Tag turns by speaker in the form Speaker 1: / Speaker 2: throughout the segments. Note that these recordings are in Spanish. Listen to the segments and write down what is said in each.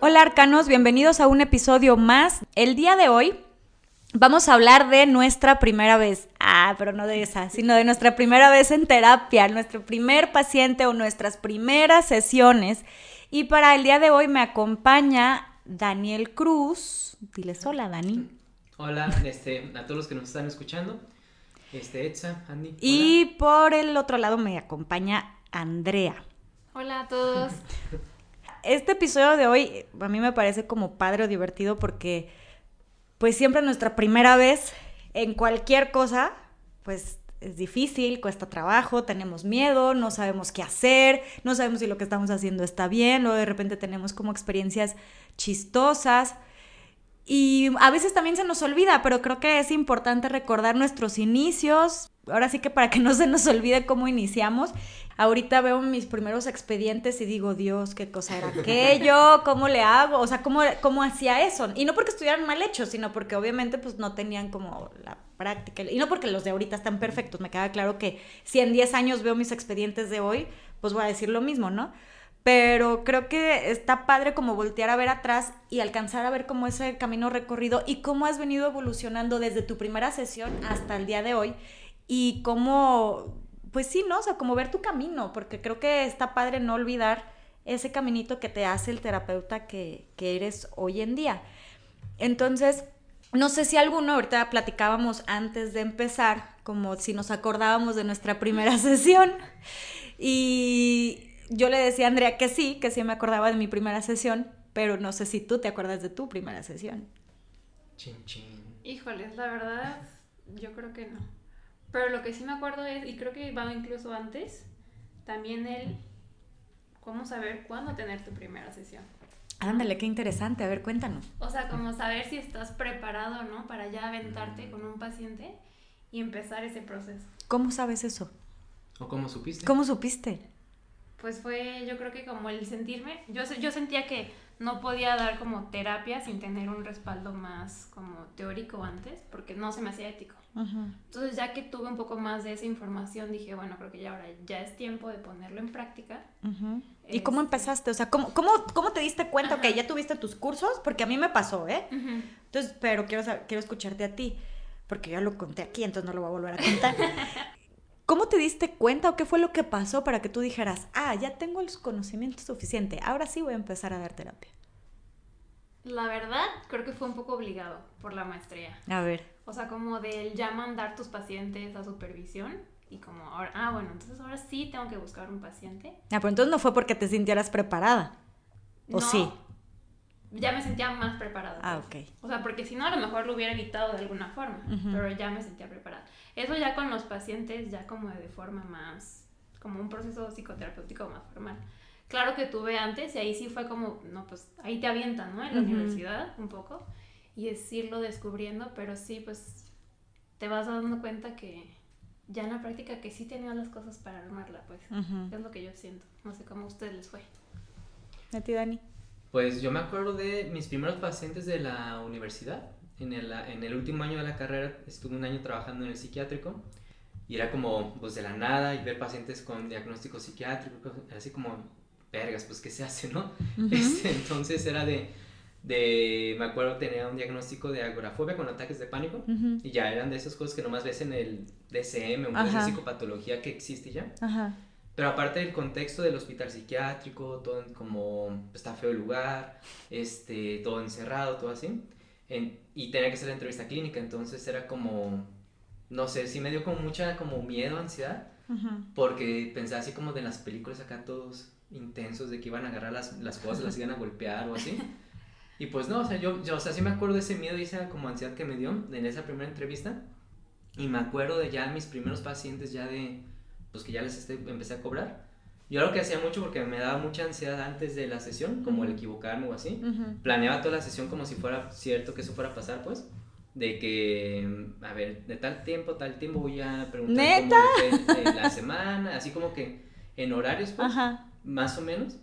Speaker 1: Hola arcanos, bienvenidos a un episodio más. El día de hoy vamos a hablar de nuestra primera vez. Ah, pero no de esa, sino de nuestra primera vez en terapia, nuestro primer paciente o nuestras primeras sesiones. Y para el día de hoy me acompaña Daniel Cruz. Diles hola, Dani.
Speaker 2: Hola, este, a todos los que nos están escuchando. Este, Etza, Andy.
Speaker 1: Y por el otro lado me acompaña Andrea.
Speaker 3: Hola a todos.
Speaker 1: Este episodio de hoy a mí me parece como padre o divertido porque pues siempre nuestra primera vez en cualquier cosa, pues es difícil, cuesta trabajo, tenemos miedo, no sabemos qué hacer, no sabemos si lo que estamos haciendo está bien, o de repente tenemos como experiencias chistosas. Y a veces también se nos olvida, pero creo que es importante recordar nuestros inicios. Ahora sí que para que no se nos olvide cómo iniciamos. Ahorita veo mis primeros expedientes y digo, Dios, qué cosa era aquello, cómo le hago, o sea, cómo, cómo hacía eso. Y no porque estuvieran mal hechos, sino porque obviamente pues no tenían como la práctica. Y no porque los de ahorita están perfectos. Me queda claro que si en 10 años veo mis expedientes de hoy, pues voy a decir lo mismo, ¿no? Pero creo que está padre como voltear a ver atrás y alcanzar a ver cómo ese camino recorrido y cómo has venido evolucionando desde tu primera sesión hasta el día de hoy y cómo, pues sí, ¿no? O sea, como ver tu camino, porque creo que está padre no olvidar ese caminito que te hace el terapeuta que, que eres hoy en día. Entonces, no sé si alguno, ahorita platicábamos antes de empezar, como si nos acordábamos de nuestra primera sesión. Y yo le decía a Andrea que sí, que sí me acordaba de mi primera sesión, pero no sé si tú te acuerdas de tu primera sesión.
Speaker 2: Chin, chin.
Speaker 3: Híjoles, la verdad, yo creo que no. Pero lo que sí me acuerdo es, y creo que va incluso antes, también el cómo saber cuándo tener tu primera sesión.
Speaker 1: Ándale, qué interesante. A ver, cuéntanos.
Speaker 3: O sea, como saber si estás preparado, ¿no? Para ya aventarte con un paciente y empezar ese proceso.
Speaker 1: ¿Cómo sabes eso?
Speaker 2: ¿O cómo supiste?
Speaker 1: ¿Cómo supiste?
Speaker 3: Pues fue yo creo que como el sentirme, yo, yo sentía que no podía dar como terapia sin tener un respaldo más como teórico antes, porque no se me hacía ético. Entonces ya que tuve un poco más de esa información, dije, bueno, creo que ya ahora ya es tiempo de ponerlo en práctica.
Speaker 1: ¿Y cómo este empezaste? O sea, ¿cómo, cómo, cómo te diste cuenta que ya tuviste tus cursos? Porque a mí me pasó, ¿eh? Entonces, pero quiero, quiero escucharte a ti, porque ya lo conté aquí, entonces no lo voy a volver a contar. ¿Cómo te diste cuenta o qué fue lo que pasó para que tú dijeras, ah, ya tengo el conocimiento suficiente, ahora sí voy a empezar a dar terapia?
Speaker 3: La verdad, creo que fue un poco obligado por la maestría.
Speaker 1: A ver.
Speaker 3: O sea, como del ya mandar tus pacientes a supervisión y como ahora, ah, bueno, entonces ahora sí tengo que buscar un paciente.
Speaker 1: Ah, pero entonces no fue porque te sintieras preparada. ¿O sí?
Speaker 3: Ya me sentía más preparada.
Speaker 1: Ah,
Speaker 3: pues.
Speaker 1: ok.
Speaker 3: O sea, porque si no, a lo mejor lo hubiera evitado de alguna forma, pero ya me sentía preparada. Eso ya con los pacientes, ya como de forma más, como un proceso psicoterapéutico más formal. Claro que tuve antes y ahí sí fue como, no, pues ahí te avientan, ¿no? En la universidad un poco y es irlo descubriendo, pero sí, pues te vas dando cuenta que ya en la práctica que sí tenías las cosas para armarla, pues. Es lo que yo siento. No sé cómo a ustedes les fue.
Speaker 1: ¿A ti, Dani?
Speaker 2: Pues yo me acuerdo de mis primeros pacientes de la universidad en el, en el último año de la carrera estuve un año trabajando en el psiquiátrico y era como, pues de la nada, y ver pacientes con diagnóstico psiquiátrico, así como, vergas, pues qué se hace, ¿no? Este, entonces era de, de, me acuerdo tenía un diagnóstico de agorafobia con ataques de pánico y ya eran de esas cosas que nomás ves en el DCM, un de psicopatología que existe ya. Pero aparte del contexto del hospital psiquiátrico, todo como está feo el lugar, este, todo encerrado, todo así y tenía que ser la entrevista clínica, entonces era como, no sé, sí me dio como mucha como miedo, ansiedad, porque pensaba así como de las películas acá todos intensos, de que iban a agarrar las, las cosas, las iban a golpear o así. Y pues no, o sea, yo, yo, o sea, sí me acuerdo de ese miedo y esa como ansiedad que me dio en esa primera entrevista. Y me acuerdo de ya mis primeros pacientes, ya de, pues que ya les este, empecé a cobrar. Yo lo que hacía mucho porque me daba mucha ansiedad antes de la sesión, como el equivocarme o así. Planeaba toda la sesión como si fuera cierto que eso fuera a pasar, pues. De que, a ver, de tal tiempo, tal tiempo voy a preguntar
Speaker 1: ¿Neta?
Speaker 2: de la semana, así como que en horarios, pues, más o menos.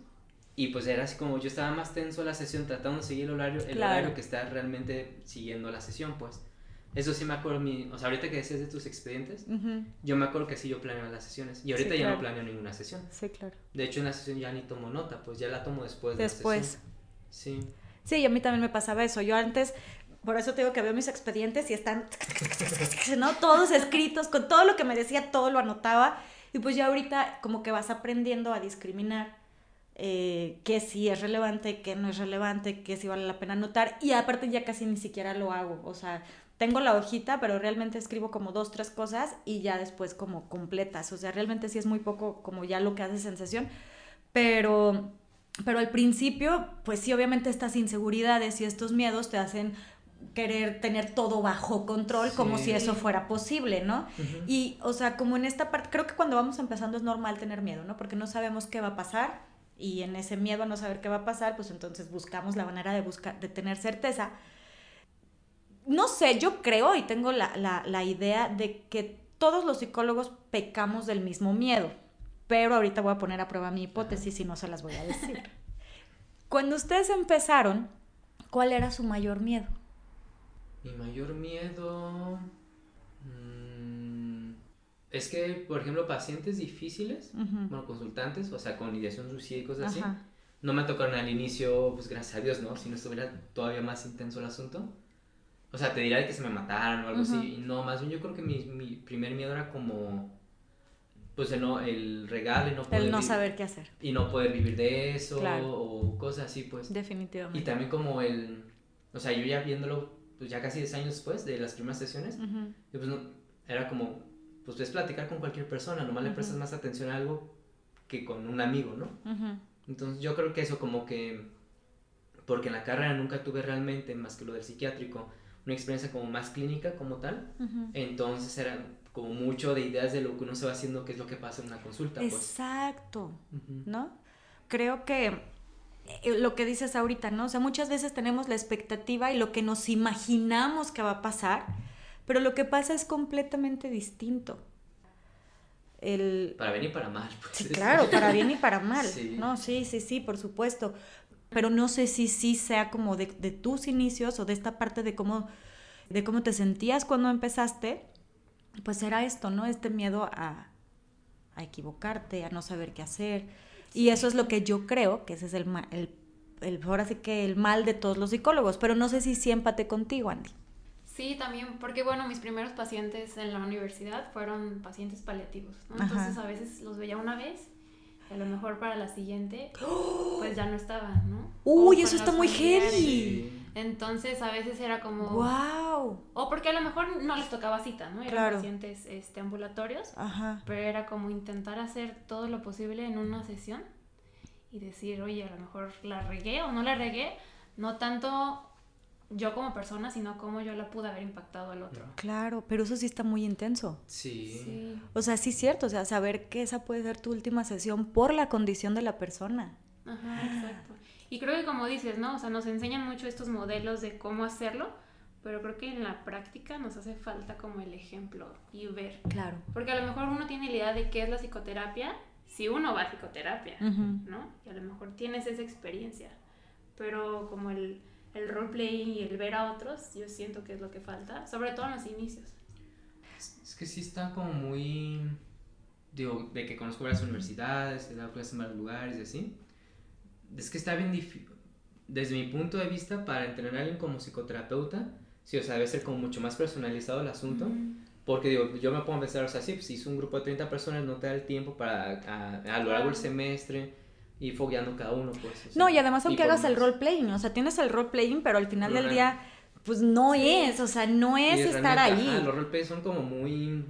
Speaker 2: Y pues era así como yo estaba más tenso la sesión tratando de seguir el horario, el horario que está realmente siguiendo la sesión, pues. Eso sí me acuerdo, mi, o sea, ahorita que decías de tus expedientes, yo me acuerdo que sí yo planeaba las sesiones. Y ahorita
Speaker 1: Sí,
Speaker 2: ya
Speaker 1: claro.
Speaker 2: no planeo ninguna sesión.
Speaker 1: Sí, claro.
Speaker 2: De hecho, en la sesión ya ni tomo nota, pues ya la tomo después de
Speaker 1: Después.
Speaker 2: la sesión. Sí.
Speaker 1: Sí, y a mí también me pasaba eso. Yo antes, por eso te digo que veo mis expedientes y están, ¿no? Todos escritos, con todo lo que me decía, todo lo anotaba. Y pues ya ahorita como que vas aprendiendo a discriminar eh, qué sí es relevante, qué no es relevante, qué sí vale la pena anotar. Y aparte ya casi ni siquiera lo hago. O sea, tengo la hojita, pero realmente escribo como dos, tres cosas y ya después como completas. O sea, realmente sí es muy poco como ya lo que hace sensación. Pero, pero al principio, pues sí, obviamente estas inseguridades y estos miedos te hacen querer tener todo bajo control como si eso fuera posible, ¿no? Y, o sea, como en esta parte, creo que cuando vamos empezando es normal tener miedo, ¿no? Porque no sabemos qué va a pasar y en ese miedo a no saber qué va a pasar, pues entonces buscamos la manera de, buscar, de tener certeza. No sé, yo creo y tengo la, la, la idea de que todos los psicólogos pecamos del mismo miedo, pero ahorita voy a poner a prueba mi hipótesis y no se las voy a decir. Cuando ustedes empezaron, ¿cuál era su mayor miedo?
Speaker 2: Mi mayor miedo. mm, es que, por ejemplo, pacientes difíciles, bueno, consultantes, o sea, con ideación suicida y cosas así, no me tocaron al inicio, pues gracias a Dios, ¿no? Si no estuviera todavía más intenso el asunto. O sea, te diría de que se me mataran o algo así. Y no, más bien yo creo que mi, mi primer miedo era como. Pues el, no, el regalo y no poder.
Speaker 1: El no saber qué hacer,
Speaker 2: Y no poder vivir de eso
Speaker 1: Claro.
Speaker 2: o cosas así, pues. Y
Speaker 1: definitivamente.
Speaker 2: también como el. O sea, yo ya viéndolo, pues ya casi 10 años después de las primeras sesiones, y pues no, era como. Pues puedes platicar con cualquier persona, nomás le prestas más atención a algo que con un amigo, ¿no? Entonces yo creo que eso como que, porque en la carrera nunca tuve realmente, más que lo del psiquiátrico, una experiencia como más clínica como tal, entonces era como mucho de ideas de lo que uno se va haciendo, qué es lo que pasa en una consulta. Pues.
Speaker 1: Exacto,
Speaker 2: Ujú.
Speaker 1: ¿no? Creo que eh, lo que dices ahorita, ¿no? O sea, muchas veces tenemos la expectativa y lo que nos imaginamos que va a pasar, pero lo que pasa es completamente distinto. El,
Speaker 2: Para bien y para mal. Pues.
Speaker 1: Sí, claro, para bien y para mal.
Speaker 2: Sí.
Speaker 1: No, sí, sí, sí, por supuesto. Pero no sé si sí sea como de, de tus inicios o de esta parte de cómo, de cómo te sentías cuando empezaste, pues era esto, ¿no? Este miedo a, a equivocarte, a no saber qué hacer. Y eso es lo que yo creo que ese es el, el, el, ahora sí que el mal de todos los psicólogos. Pero no sé si sí empate contigo, Andy.
Speaker 3: Sí, también, porque bueno, mis primeros pacientes en la universidad fueron pacientes paliativos, ¿no?
Speaker 1: Ajá.
Speaker 3: Entonces a veces los veía una vez, a lo mejor para la siguiente, pues ya no estaban, ¿no?
Speaker 1: Uy, eso está muy
Speaker 3: familiares.
Speaker 1: heavy.
Speaker 3: Entonces a veces era como...
Speaker 1: ¡Wow!
Speaker 3: O porque a lo mejor no les tocaba cita, ¿no? Eran
Speaker 1: Claro.
Speaker 3: pacientes este, ambulatorios,
Speaker 1: Ajá.
Speaker 3: pero era como intentar hacer todo lo posible en una sesión y decir, oye, a lo mejor la regué o no la regué, no tanto yo como persona, sino cómo yo la pude haber impactado al otro.
Speaker 1: Claro, pero eso sí está muy intenso.
Speaker 2: Sí.
Speaker 3: Sí.
Speaker 1: O sea, sí es cierto, o sea, saber que esa puede ser tu última sesión por la condición de la persona.
Speaker 3: Ajá, exacto. Y creo que como dices, ¿no? O sea, nos enseñan mucho estos modelos de cómo hacerlo, pero creo que en la práctica nos hace falta como el ejemplo y ver.
Speaker 1: Claro.
Speaker 3: Porque a lo mejor uno tiene la idea de qué es la psicoterapia si uno va a psicoterapia. ¿no? Y a lo mejor tienes esa experiencia, pero como el, el roleplaying y el ver a otros, yo siento que es lo que falta, sobre todo en los inicios.
Speaker 2: Es que sí está como muy. Digo, de que conozco varias universidades, he dado clases en varios lugares y así. Es que está bien difícil. Desde mi punto de vista, para entrenar a alguien como psicoterapeuta, sí, o sea, debe ser como mucho más personalizado el asunto. Porque digo, yo me puedo empezar, o sea, sí, pues si es un grupo de 30 personas, no te da el tiempo para a, a lo largo del semestre y fogueando cada uno, pues. o sea,
Speaker 1: No, y además aunque hagas el role-playing, o sea, tienes el role-playing, pero al final del día, pues no
Speaker 3: Sí.
Speaker 1: es, o sea, no
Speaker 2: y
Speaker 1: es estar ahí.
Speaker 2: ajá, los roleplays son como muy.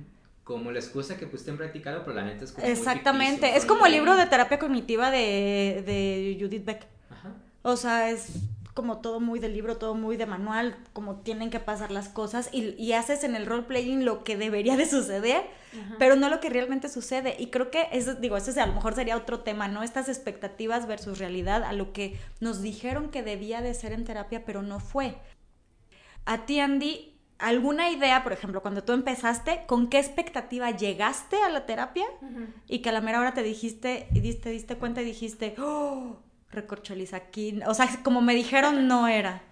Speaker 2: Como la excusa que pusiste en practicado, pero la neta es como. muy
Speaker 1: Exactamente,
Speaker 2: ficticio,
Speaker 1: es como el libro de terapia cognitiva de, de Judith Beck.
Speaker 2: Ajá.
Speaker 1: O sea, es como todo muy de libro, todo muy de manual, como tienen que pasar las cosas y, y haces en el role-playing lo que debería de suceder,
Speaker 3: Ajá.
Speaker 1: pero no lo que realmente sucede. Y creo que eso, digo, eso a lo mejor sería otro tema, ¿no? Estas expectativas versus realidad, a lo que nos dijeron que debía de ser en terapia, pero no fue. A ti, Andy, ¿alguna idea, por ejemplo, cuando tú empezaste, con qué expectativa llegaste a la terapia y que a la mera hora te dijiste, y diste, diste cuenta y dijiste, oh, recorcholis aquí, o sea, como me dijeron, no era.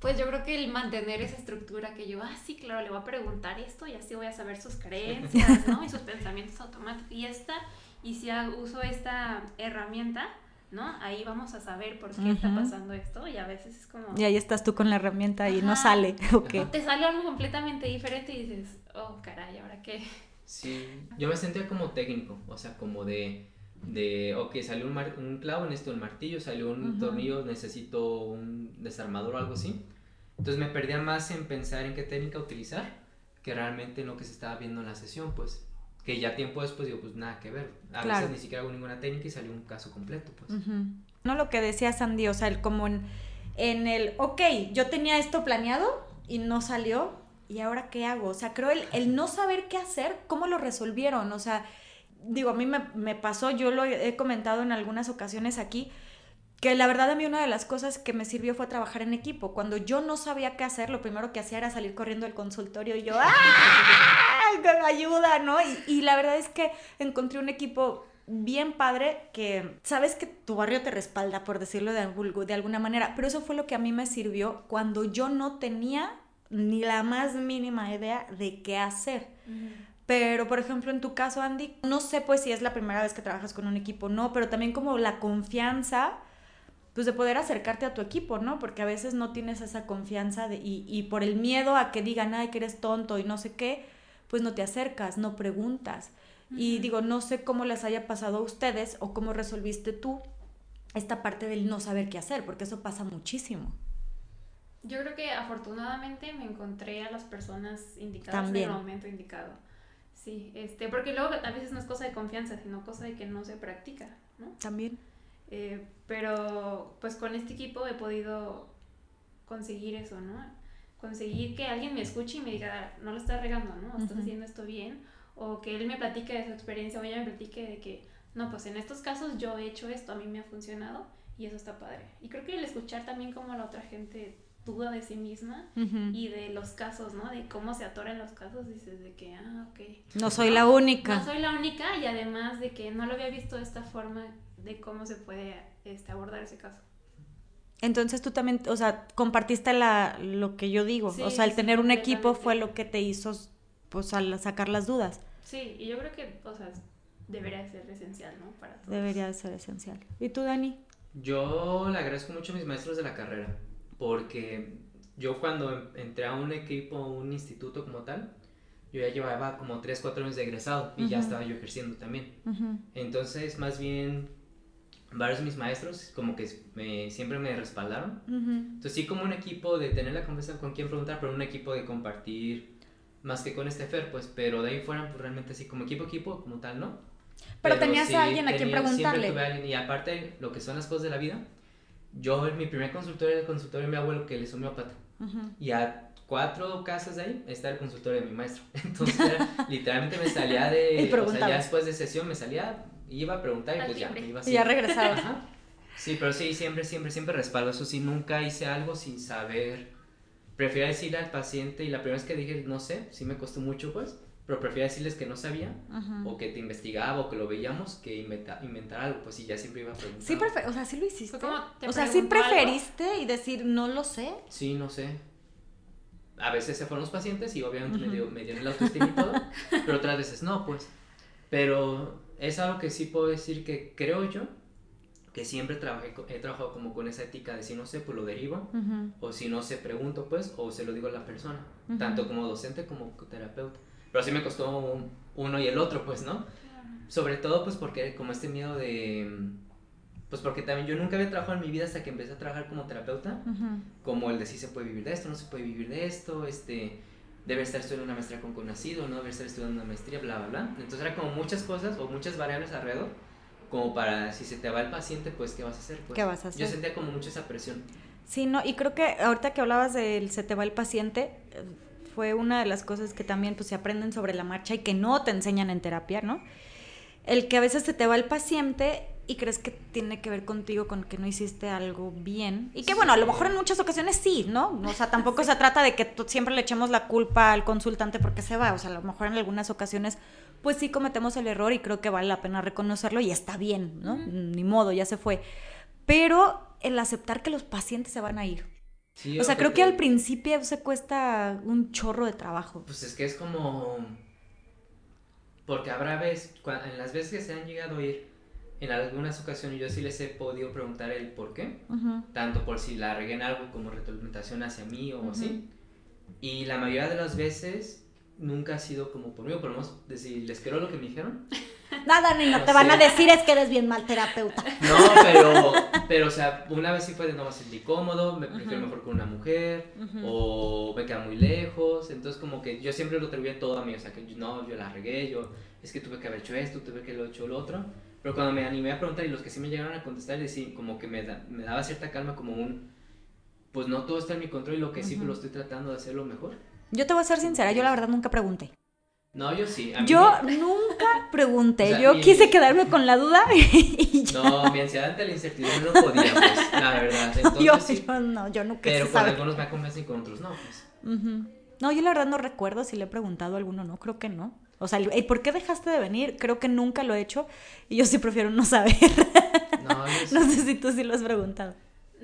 Speaker 3: Pues yo creo que el mantener esa estructura que yo, ah, sí, claro, le voy a preguntar esto y así voy a saber sus creencias, ¿no? Y sus pensamientos automáticos. Y esta, y si uso esta herramienta, ¿no? Ahí vamos a saber por qué está pasando esto y a veces es como...
Speaker 1: Y ahí estás tú con la herramienta y no sale, ok.
Speaker 3: Te sale algo completamente diferente y dices, oh, caray, ¿ahora qué?
Speaker 2: Sí, yo me sentía como técnico, o sea, como de de, ok, salió un, un clavo, necesito el martillo, salió un tornillo, necesito un desarmador o algo así. Entonces me perdía más en pensar en qué técnica utilizar que realmente en lo que se estaba viendo en la sesión, pues. Que ya tiempo después digo, pues nada que ver. A veces ni siquiera hago ninguna técnica y salió un caso completo, pues.
Speaker 1: No lo que decía Sandy, o sea, el, como en, en, el, ok, yo tenía esto planeado y no salió, ¿y ahora qué hago? O sea, creo el, el no saber qué hacer, ¿cómo lo resolvieron? O sea, digo, a mí me, pasó, yo lo he comentado en algunas ocasiones aquí, que la verdad a mí una de las cosas que me sirvió fue trabajar en equipo. Cuando yo no sabía qué hacer, lo primero que hacía era salir corriendo del consultorio y yo, ¡ah! Ayuda, ¿no? Y, la verdad es que encontré un equipo bien padre que sabes que tu barrio te respalda, por decirlo de, de alguna manera, pero eso fue lo que a mí me sirvió cuando yo no tenía ni la más mínima idea de qué hacer. Pero, por ejemplo, en tu caso, Andy, no sé pues si es la primera vez que trabajas con un equipo, no, pero también como la confianza, pues de poder acercarte a tu equipo, ¿no? Porque a veces no tienes esa confianza de, y, y por el miedo a que digan, ay, que eres tonto y no sé qué, pues no te acercas, no preguntas. Y digo, no sé cómo les haya pasado a ustedes o cómo resolviste tú esta parte del no saber qué hacer, porque eso pasa muchísimo.
Speaker 3: Yo creo que afortunadamente me encontré a las personas indicadas en el momento indicado. Sí, este, porque luego a veces no es cosa de confianza, sino cosa de que no se practica, ¿no?
Speaker 1: También.
Speaker 3: Eh, pero pues con este equipo he podido conseguir eso, ¿no? Conseguir que alguien me escuche y me diga, no lo estás regando, ¿no? Estás haciendo esto bien. O que él me platique de su experiencia o ella me platique de que, no, pues en estos casos yo he hecho esto, a mí me ha funcionado y eso está padre. Y creo que el escuchar también como la otra gente duda de sí misma y de los casos, ¿no? De cómo se atoran los casos, dices de que, ah, ok.
Speaker 1: No soy la única.
Speaker 3: No soy la única y además de que no lo había visto de esta forma de cómo se puede este, abordar ese caso.
Speaker 1: Entonces tú también, o sea, compartiste la, lo que yo digo, o sea, el tener un equipo fue lo que te hizo, pues, al sacar las dudas.
Speaker 3: Sí, y yo creo que, o sea, debería ser esencial, ¿no? Para todos.
Speaker 1: Debería ser esencial. ¿Y tú, Dani?
Speaker 2: Yo le agradezco mucho a mis maestros de la carrera porque yo cuando entré a un equipo, un instituto como tal, yo ya llevaba como 3, 4 años de egresado y ya estaba yo ejerciendo también. Entonces, más bien, varios de mis maestros como que me, siempre me respaldaron. Entonces, sí como un equipo de tener la conversación con quien preguntar, pero un equipo de compartir más que con este Fer, pues, pero de ahí fuera, pues realmente así como equipo, equipo, como tal, ¿no?
Speaker 1: Pero, tenías a alguien a quien preguntarle.
Speaker 2: y aparte, lo que son las cosas de la vida, yo en mi primer consultorio era el consultorio de mi abuelo que le hizo homeópata. Y a cuatro casas de ahí está el consultorio de mi maestro. Entonces literalmente me salía de... o sea, ya después de sesión me salía, iba a preguntar y pues ya me iba
Speaker 1: así. Y ya regresaba.
Speaker 2: Sí, pero sí, siempre, siempre, siempre respaldo. Eso sí, nunca hice algo sin saber. Prefiero decirle al paciente y la primera vez que dije no sé, sí me costó mucho pues pero prefería decirles que no sabía o que te investigaba o que lo veíamos que inventar, inventar algo, pues sí, ya siempre iba a preguntar.
Speaker 1: Sí, o sea, sí lo hiciste. O sea, sí preferiste y decir, no lo sé.
Speaker 2: Sí, no sé. A veces se fueron los pacientes y obviamente me, dio, me dieron la autoestima y todo, pero otras veces no, pues. Pero es algo que sí puedo decir que creo yo que siempre trabajé, he trabajado como con esa ética de si no sé, pues lo derivo, o si no sé, pregunto, pues, o se lo digo a la persona, tanto como docente como terapeuta. Pero sí me costó uno y el otro, pues, ¿no? Sobre todo, pues, porque como este miedo de... Pues porque también yo nunca había trabajado en mi vida hasta que empecé a trabajar como terapeuta, como el de si se puede vivir de esto, no se puede vivir de esto, este, debe estar estudiando una maestría con conocido, no debe estar estudiando una maestría, bla, bla, bla. Entonces era como muchas cosas o muchas variables alrededor, como para si se te va el paciente, pues, ¿qué vas a hacer? Pues,
Speaker 1: ¿Qué vas a hacer?
Speaker 2: Yo sentía como mucha esa presión.
Speaker 1: Sí, no, y creo que ahorita que hablabas del se te va el paciente, fue una de las cosas que también pues se aprenden sobre la marcha y que no te enseñan en terapia, ¿no? El que a veces se te va el paciente y crees que tiene que ver contigo con que no hiciste algo bien. Y que bueno, a lo mejor en muchas ocasiones sí, ¿no? O sea, tampoco se trata de que siempre le echemos la culpa al consultante porque se va. O sea, a lo mejor en algunas ocasiones pues sí cometemos el error y creo que vale la pena reconocerlo y está bien, ¿no? Ni modo, ya se fue. Pero el aceptar que los pacientes se van a ir
Speaker 2: Sí,
Speaker 1: O sea, creo
Speaker 2: que
Speaker 1: al principio se cuesta un chorro de trabajo.
Speaker 2: Pues es que es como... Porque habrá veces, en las veces que se han llegado a ir, en algunas ocasiones yo sí les he podido preguntar el por qué, tanto por si la regué en algo como retroalimentación hacia mí o así. Y la mayoría de las veces nunca ha sido como por mí, o por lo menos decir, les quiero lo que me dijeron.
Speaker 1: Nada, niño,
Speaker 2: No
Speaker 1: te van a decir es que eres bien mal terapeuta.
Speaker 2: No, pero, pero, o sea, una vez sí fue de no me sentí cómodo, me prefiero mejor con una mujer, o me queda muy lejos, entonces como que yo siempre lo atribuía todo a mí, o sea, que yo- no, yo la regué, yo, es que tuve que haber hecho esto, tuve que haber hecho lo otro, pero cuando me animé a preguntar y los que sí me llegaron a contestar, sí, como que me, da- me daba cierta calma, como un, pues no todo está en mi control y lo que sí, pues lo estoy tratando de hacerlo mejor.
Speaker 1: Yo te voy a ser sincera, yo la verdad nunca pregunté.
Speaker 2: No, yo sí. a mí
Speaker 1: Yo
Speaker 2: me-
Speaker 1: nunca pregunté,
Speaker 2: O sea,
Speaker 1: yo
Speaker 2: mi-
Speaker 1: quise quedarme con la duda y ya.
Speaker 2: No, mi ansiedad ante la incertidumbre no podía, pues, la verdad. Entonces,
Speaker 1: yo,
Speaker 2: sí.
Speaker 1: yo no, yo nunca
Speaker 2: Pero con algunos me convencen y con otros no, pues.
Speaker 1: No, yo la verdad no recuerdo si le he preguntado a alguno, no, creo que no. O sea, "Ey, ¿por qué dejaste de venir? Creo que nunca lo he hecho y yo sí prefiero no saber.
Speaker 2: No, yo sí.
Speaker 1: no sé si tú sí lo has preguntado.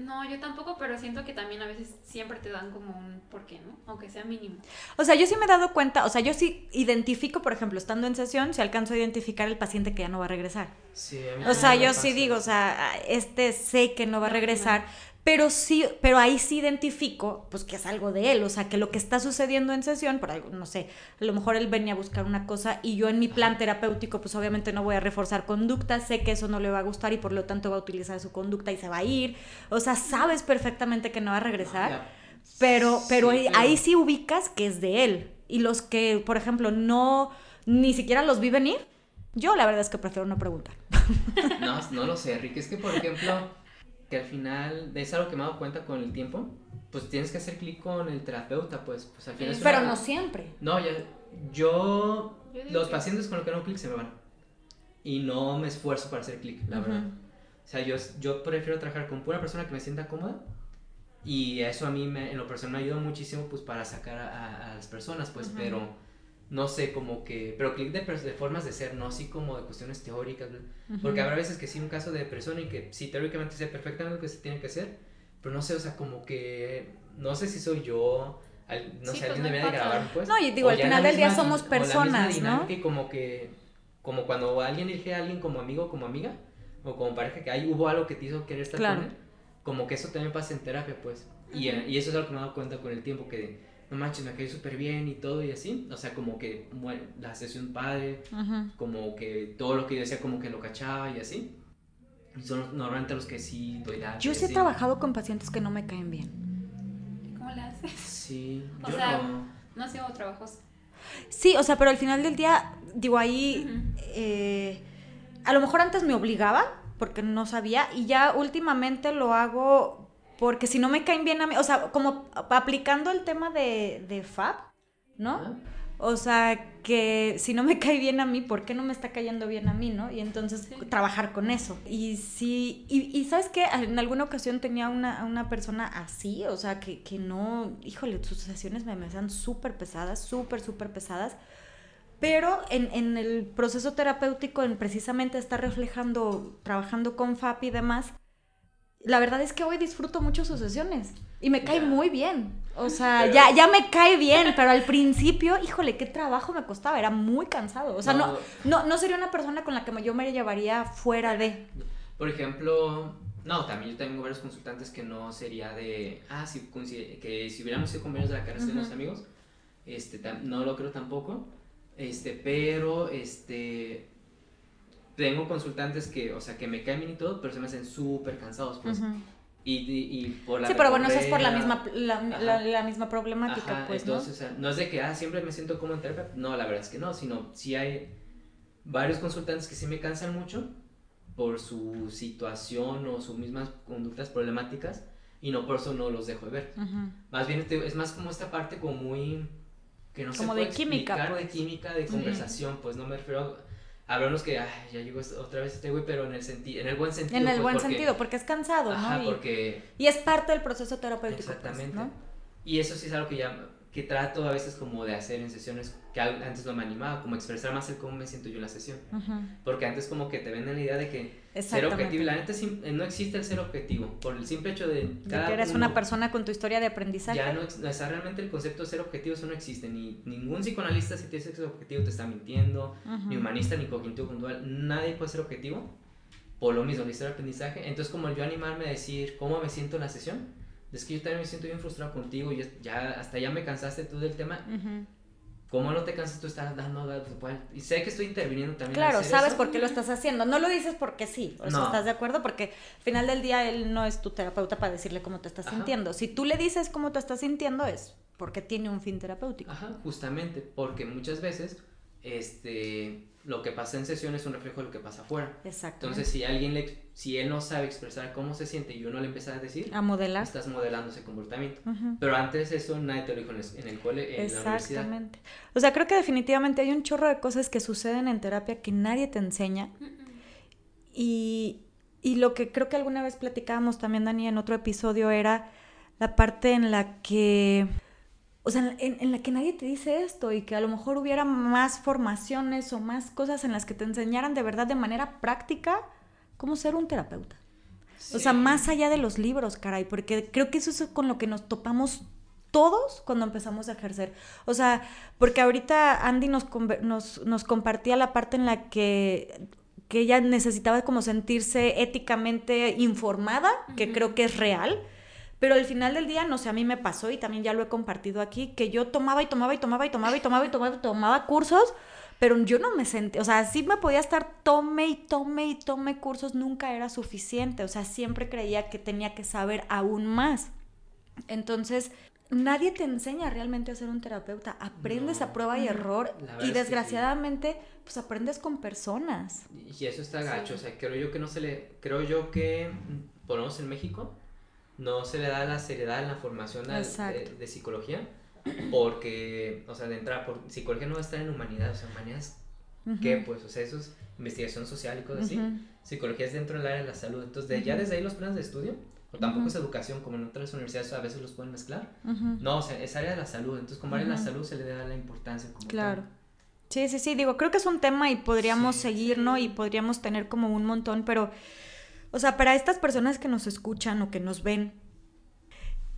Speaker 3: No, yo tampoco, pero siento que también a veces siempre te dan como un por qué, ¿no? Aunque sea mínimo.
Speaker 1: O sea, yo sí me he dado cuenta, o sea, yo sí identifico, por ejemplo, estando en sesión, si alcanzo a identificar el paciente que ya no va a regresar.
Speaker 2: Sí, a mí
Speaker 1: O sea, yo sí digo, o sea, este sé que no va a
Speaker 3: No,
Speaker 1: regresar, pero sí, pero ahí sí identifico, pues que es algo de él, o sea, que lo que está sucediendo en sesión, por algo, no sé, a lo mejor él venía a buscar una cosa y yo en mi plan terapéutico, pues obviamente no voy a reforzar conducta, sé que eso no le va a gustar y por lo tanto va a utilizar su conducta y se va a ir, o sea, sabes perfectamente que no va a regresar.
Speaker 2: Ya.
Speaker 1: Pero, pero
Speaker 2: Sí,
Speaker 1: ahí sí ubicas que es de él. Y los que, por ejemplo, no, ni siquiera los vi venir, yo la verdad es que prefiero no preguntar.
Speaker 2: No, no lo sé, Rick. Es que, por ejemplo, que al final, es algo que me he dado cuenta con el tiempo, pues tienes que hacer clic con el terapeuta, pues, pues al final
Speaker 1: Pero
Speaker 2: una-
Speaker 1: no siempre.
Speaker 2: No, ya, yo,
Speaker 3: Yo digo
Speaker 2: los
Speaker 3: que-
Speaker 2: pacientes con los que no hago clic se me van. Y no me esfuerzo para hacer clic, la
Speaker 1: Ujú.
Speaker 2: verdad. O sea, yo, yo prefiero trabajar con una persona que me sienta cómoda. Y eso a mí, me, en lo personal, me ayuda muchísimo, pues, para sacar a, a- las personas, pues,
Speaker 1: Ujú.
Speaker 2: pero no sé, como que, pero clic de, de formas de ser, no así como de cuestiones teóricas, porque habrá veces que sí, un caso de persona y que sí, teóricamente sé perfectamente lo que se tiene que hacer, pero no sé, o sea, como que, no sé si soy yo, al- no
Speaker 3: Sí,
Speaker 2: sé,
Speaker 3: pues,
Speaker 2: alguien
Speaker 3: no
Speaker 2: debería de grabar, pues.
Speaker 1: No, y digo, al final del día somos personas, ¿no?
Speaker 2: Y como que, como cuando alguien elige a alguien como amigo como amiga, o como pareja, que ahí hubo algo que te hizo querer estar
Speaker 1: Claro.
Speaker 2: con él, como que eso también pasa en terapia, pues. Y, eh, y eso es algo que me he dado cuenta con el tiempo, que no manches, me caí súper bien y todo y así. O sea, como que bueno, la sesión padre, como que todo lo que yo decía como que lo cachaba y así. Son normalmente los que sí doy datos.
Speaker 1: Yo sí he trabajado con pacientes que no me caen bien.
Speaker 3: ¿Cómo le haces?
Speaker 2: Sí,
Speaker 3: O
Speaker 2: yo
Speaker 3: sea,
Speaker 2: no.
Speaker 3: No ha sido trabajos.
Speaker 1: Sí, o sea, pero al final del día, digo, ahí, eh, a lo mejor antes me obligaba porque no sabía y ya últimamente lo hago porque si no me caen bien a mí, o sea, como aplicando el tema de, de FAB, ¿no? O sea, que si no me cae bien a mí, ¿por qué no me está cayendo bien a mí, no? Y entonces
Speaker 3: Sí.
Speaker 1: trabajar con eso. Y sí, y, y ¿sabes qué? En alguna ocasión tenía una, una persona así, o sea, que, que no, híjole, sus sesiones me, me hacían súper pesadas, súper, súper pesadas. Pero en, en el proceso terapéutico, en precisamente estar reflejando, trabajando con FAP y demás, la verdad es que hoy disfruto mucho sus sesiones y me cae muy bien. O sea,
Speaker 2: Pero-
Speaker 1: ya, ya me cae bien, pero al principio, híjole, qué trabajo me costaba, era muy cansado. O sea, no,
Speaker 2: No.
Speaker 1: no, no sería una persona con la que yo me llevaría fuera de.
Speaker 2: Por ejemplo, no, también yo tengo varios consultantes que no sería de, ah, si, que si hubiéramos sido compañeros de la carrera, seríamos
Speaker 1: Ujú.
Speaker 2: amigos, este, no lo creo tampoco, este, pero, este, tengo consultantes que, o sea, que me caen bien y todo, pero se me hacen súper cansados, pues,
Speaker 1: Ujú.
Speaker 2: y, y, y por la
Speaker 1: Sí, pero bueno, eso es por la misma, la, la- la misma problemática,
Speaker 2: Ajá,
Speaker 1: pues,
Speaker 2: entonces, o sea, no es de que, ah, siempre me siento como en terapia, no, la verdad es que no, sino sí hay varios consultantes que sí me cansan mucho por su situación o sus mismas conductas problemáticas y no por eso no los dejo de ver.
Speaker 1: ¿no? Ujú.
Speaker 2: Más bien te- es más como esta parte como muy que no se
Speaker 1: Como de
Speaker 2: puede
Speaker 1: química,
Speaker 2: explicar,
Speaker 1: pues.
Speaker 2: de química, de conversación, pues no me refiero unos que ay, ya llegó est- otra vez este güey, pero en el senti en el buen sentido.
Speaker 1: En el
Speaker 2: pues,
Speaker 1: buen
Speaker 2: porque-
Speaker 1: sentido, porque es cansado,
Speaker 2: Ajá,
Speaker 1: ¿no? Y,
Speaker 2: porque
Speaker 1: y es parte del proceso terapéutico. pues,
Speaker 2: Exactamente.
Speaker 1: ¿no?
Speaker 2: Y eso sí es algo que ya que trato a veces como de hacer en sesiones que antes no me animaba, como expresar más el cómo me siento yo en la sesión. Porque antes como que te venden la idea de que ser objetivo, y la neta eh, no existe el ser objetivo, por el simple hecho de...
Speaker 1: Cada que eres una persona con tu historia de aprendizaje.
Speaker 2: Ya no, o sea, realmente el concepto de ser objetivo eso no existe, ni ningún psicoanalista si te dice que es objetivo te está mintiendo, ni humanista, ni cognitivo conductual, nadie puede ser objetivo, por lo mismo, la historia de aprendizaje. Entonces como yo animarme a decir cómo me siento en la sesión, es que yo también me siento bien frustrado contigo y ya hasta ya me cansaste tú del tema. ¿Cómo no te cansas tú estar dando Y sé que estoy interviniendo también.
Speaker 1: Claro, sabes por qué lo estás haciendo. No lo dices porque sí. O sea, ¿estás de acuerdo? Porque al final del día él no es tu terapeuta para decirle cómo te estás sintiendo. Si tú le dices cómo te estás sintiendo es porque tiene un fin terapéutico.
Speaker 2: Ajá, justamente. Porque muchas veces, este, lo que pasa en sesión es un reflejo de lo que pasa afuera. Exacto. Entonces, si alguien le, si él no sabe expresar cómo se siente y uno le empieza a decir,
Speaker 1: a modelar,
Speaker 2: estás modelando ese comportamiento. Pero antes eso nadie te lo dijo en el, cole, en la universidad. Exactamente.
Speaker 1: O sea, creo que definitivamente hay un chorro de cosas que suceden en terapia que nadie te enseña. Y, y lo que creo que alguna vez platicábamos también, Dani, en otro episodio era la parte en la que o sea, en, la que nadie te dice esto y que a lo mejor hubiera más formaciones o más cosas en las que te enseñaran de verdad de manera práctica cómo ser un terapeuta. O sea, más allá de los libros, caray, porque creo que eso es con lo que nos topamos todos cuando empezamos a ejercer. O sea, porque ahorita Andy nos, nos, nos compartía la parte en la que que ella necesitaba como sentirse éticamente informada, que creo que es real, pero al final del día, no sé, a mí me pasó y también ya lo he compartido aquí, que yo tomaba y tomaba y tomaba y tomaba y tomaba y tomaba y tomaba cursos, pero yo no me sentía, o sea, sí me podía estar tome y tome y tome cursos, nunca era suficiente, o sea, siempre creía que tenía que saber aún más. Entonces, nadie te enseña realmente a ser un terapeuta, aprendes a prueba y error y desgraciadamente, pues aprendes con personas.
Speaker 2: Y eso está gacho, o sea, creo yo que no se le, creo yo que, por lo menos en México, no se le da la seriedad en la formación de, psicología, porque, o sea, de entrada, por, psicología no va a estar en humanidad, o sea, humanidades, ¿qué? Pues, o sea, eso es investigación social y cosas así. Psicología es dentro del área de la salud, entonces, ya desde ahí los planes de estudio, o tampoco es educación, como en otras universidades a veces los pueden mezclar. No, o sea, es área de la salud, entonces como área de la salud se le da la importancia como
Speaker 1: Claro. Sí, sí, sí, digo, creo que es un tema y podríamos seguir, ¿no? Y podríamos tener como un montón, pero o sea, para estas personas que nos escuchan o que nos ven,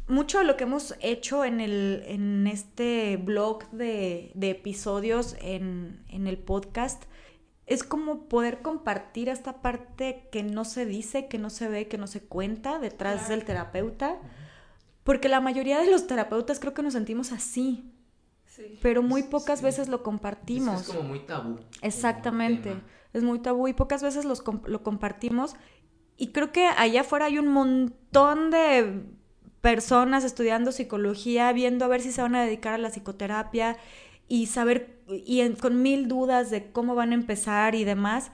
Speaker 1: mucho de lo que hemos hecho en, el, en este blog de, episodios en, el podcast es como poder compartir esta parte que no se dice, que no se ve, que no se cuenta detrás del terapeuta. Porque la mayoría de los terapeutas creo que nos sentimos así. Pero muy pocas veces lo compartimos.
Speaker 2: Es, como muy tabú.
Speaker 1: Exactamente. Es muy tabú y pocas veces lo compartimos. Y creo que allá afuera hay un montón de personas estudiando psicología, viendo a ver si se van a dedicar a la psicoterapia y saber, y con mil dudas de cómo van a empezar y demás.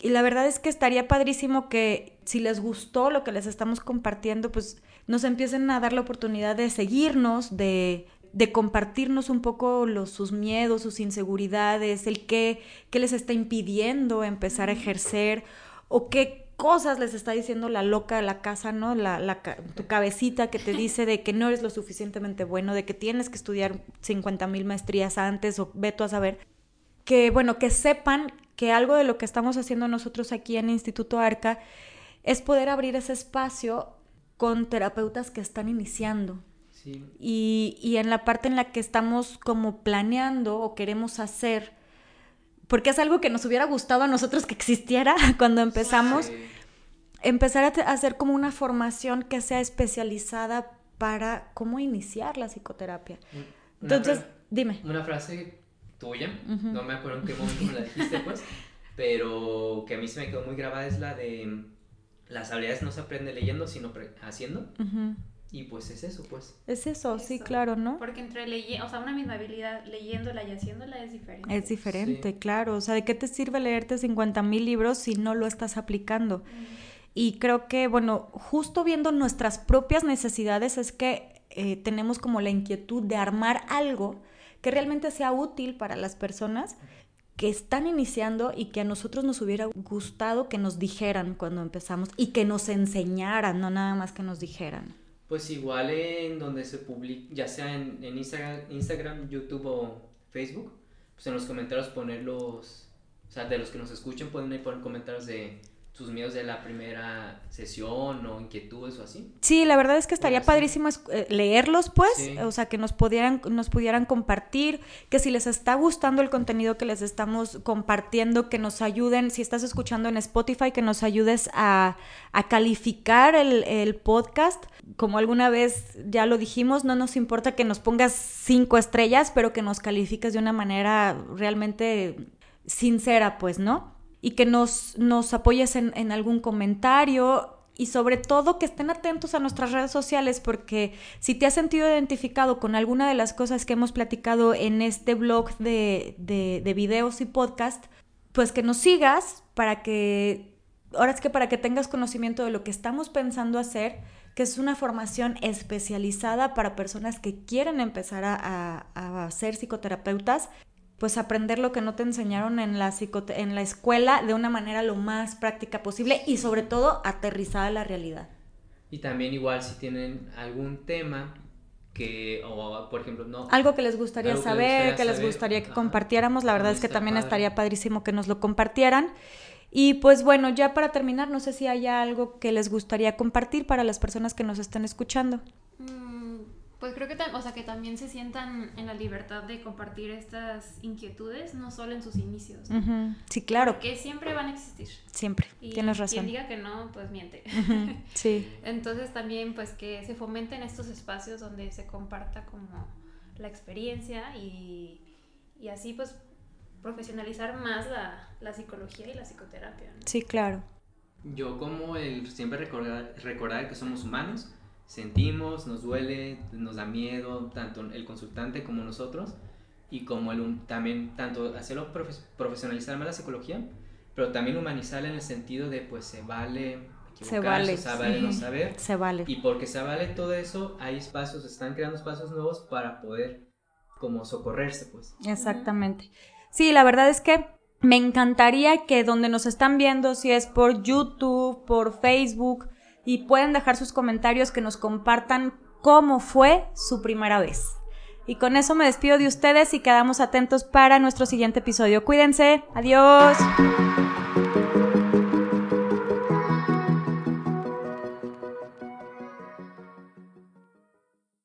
Speaker 1: Y la verdad es que estaría padrísimo que si les gustó lo que les estamos compartiendo, pues nos empiecen a dar la oportunidad de seguirnos, de, de compartirnos un poco los, sus miedos, sus inseguridades, el qué, qué les está impidiendo empezar a ejercer o qué cosas les está diciendo la loca de la casa, ¿no? La, la, tu cabecita que te dice de que no eres lo suficientemente bueno, de que tienes que estudiar 50 mil maestrías antes o ve tú a saber. Que, bueno, que sepan que algo de lo que estamos haciendo nosotros aquí en Instituto Arca es poder abrir ese espacio con terapeutas que están iniciando. Sí. Y, y en la parte en la que estamos como planeando o queremos hacer porque es algo que nos hubiera gustado a nosotros que existiera cuando empezamos. Empezar a, hacer como una formación que sea especializada para cómo iniciar la psicoterapia. Entonces, dime.
Speaker 2: Una frase tuya, no me acuerdo en qué momento me la dijiste, pues, pero que a mí se me quedó muy grabada es la de las habilidades no se aprende leyendo, sino haciendo. Y pues es eso, pues.
Speaker 1: Es eso, sí, claro, ¿no?
Speaker 3: Porque entre leyendo, o sea, una misma habilidad leyéndola y haciéndola es diferente.
Speaker 1: Es diferente, claro. O sea, ¿de qué te sirve leerte 50 mil libros si no lo estás aplicando? Y creo que, bueno, justo viendo nuestras propias necesidades es que eh, tenemos como la inquietud de armar algo que realmente sea útil para las personas que están iniciando y que a nosotros nos hubiera gustado que nos dijeran cuando empezamos y que nos enseñaran, no nada más que nos dijeran.
Speaker 2: Pues igual en donde se publica, ya sea en, en Instagram, Instagram, YouTube o Facebook, pues en los comentarios poner los, o sea, de los que nos escuchen pueden ahí poner comentarios de sus miedos de la primera sesión o inquietudes o así.
Speaker 1: Sí, la verdad es que estaría padrísimo eh, leerlos, pues,
Speaker 2: Sí.
Speaker 1: o sea, que nos pudieran, nos pudieran compartir, que si les está gustando el contenido que les estamos compartiendo, que nos ayuden, si estás escuchando en Spotify, que nos ayudes a, a calificar el, el podcast. Como alguna vez ya lo dijimos, no nos importa que nos pongas cinco estrellas, pero que nos califiques de una manera realmente sincera, pues, ¿no? Y que nos, nos apoyes en, algún comentario y sobre todo que estén atentos a nuestras redes sociales porque si te has sentido identificado con alguna de las cosas que hemos platicado en este blog de, de, de videos y podcast, pues que nos sigas para que, ahora es que para que tengas conocimiento de lo que estamos pensando hacer, que es una formación especializada para personas que quieren empezar a, a ser psicoterapeutas pues aprender lo que no te enseñaron en la, en la escuela de una manera lo más práctica posible y sobre todo aterrizada a la realidad.
Speaker 2: Y también igual si tienen algún tema que, o por ejemplo, no...
Speaker 1: Algo que les gustaría
Speaker 2: Algo que les
Speaker 1: saber,
Speaker 2: gustaría
Speaker 1: que les gustaría que compartiéramos, la verdad es que también
Speaker 2: padre.
Speaker 1: estaría padrísimo que nos lo compartieran. Y pues bueno, ya para terminar, no sé si hay algo que les gustaría compartir para las personas que nos están escuchando.
Speaker 3: Pues creo que, o sea, que también se sientan en la libertad de compartir estas inquietudes, no solo en sus inicios.
Speaker 1: Sí, claro,
Speaker 3: Porque siempre van a existir.
Speaker 1: siempre,
Speaker 3: Y
Speaker 1: tienes
Speaker 3: Quien
Speaker 1: razón.
Speaker 3: diga que no, pues miente.
Speaker 1: Sí,
Speaker 3: Entonces también pues que se fomenten estos espacios donde se comparta como la experiencia y, y así pues profesionalizar más la, la psicología y la psicoterapia. ¿no?
Speaker 1: sí, claro.
Speaker 2: Yo como el siempre recordar, recordar que somos humanos, sentimos, nos duele, nos da miedo, tanto el consultante como nosotros, y como el, también tanto hacerlo profe- profesionalizar más la psicología, pero también humanizarla en el sentido de pues se vale
Speaker 1: Se vale,
Speaker 2: se vale no
Speaker 1: sí.
Speaker 2: saber,
Speaker 1: Se vale.
Speaker 2: y porque se vale todo eso, hay espacios, están creando espacios nuevos para poder como socorrerse pues.
Speaker 1: Exactamente. Sí, la verdad es que me encantaría que donde nos están viendo, si es por YouTube, por Facebook, y pueden dejar sus comentarios, que nos compartan cómo fue su primera vez. Y con eso me despido de ustedes y quedamos atentos para nuestro siguiente episodio. Cuídense. Adiós.